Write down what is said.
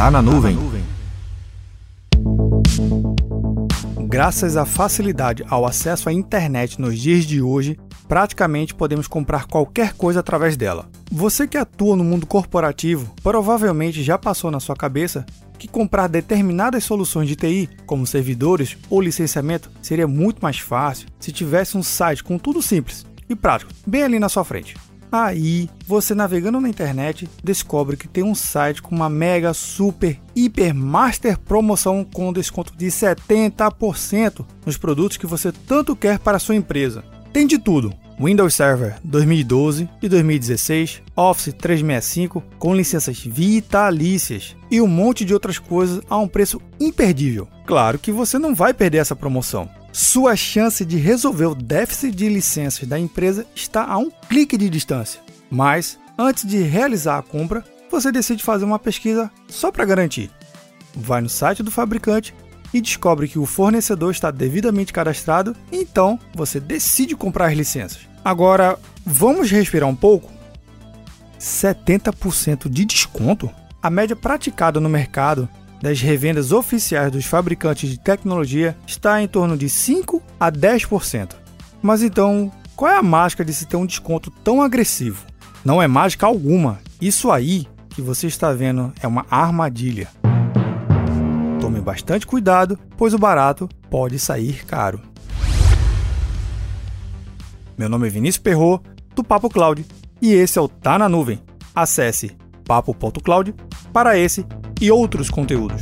Tá na nuvem. Graças à facilidade ao acesso à internet nos dias de hoje, praticamente podemos comprar qualquer coisa através dela. Você que atua no mundo corporativo provavelmente já passou na sua cabeça que comprar determinadas soluções de TI, como servidores ou licenciamento, seria muito mais fácil se tivesse um site com tudo simples e prático, bem ali na sua frente. Aí, você navegando na internet, descobre que tem um site com uma mega, super, hiper, master promoção com desconto de 70% nos produtos que você tanto quer para sua empresa. Tem de tudo: Windows Server 2012 e 2016, Office 365 com licenças vitalícias e um monte de outras coisas a um preço imperdível. Claro que você não vai perder essa promoção. Sua chance de resolver o déficit de licenças da empresa está a um clique de distância. Mas, antes de realizar a compra, você decide fazer uma pesquisa só para garantir. Vai no site do fabricante e descobre que o fornecedor está devidamente cadastrado, então você decide comprar as licenças. Agora, vamos respirar um pouco? 70% de desconto? A média praticada no mercado das revendas oficiais dos fabricantes de tecnologia está em torno de 5 a 10%. Mas então, qual é a mágica de se ter um desconto tão agressivo? Não é mágica alguma. Isso aí que você está vendo é uma armadilha. Tome bastante cuidado, pois o barato pode sair caro. Meu nome é Vinícius Perro do Papo Cloud, e esse é o Tá na Nuvem. Acesse papo.cloud para esse e outros conteúdos.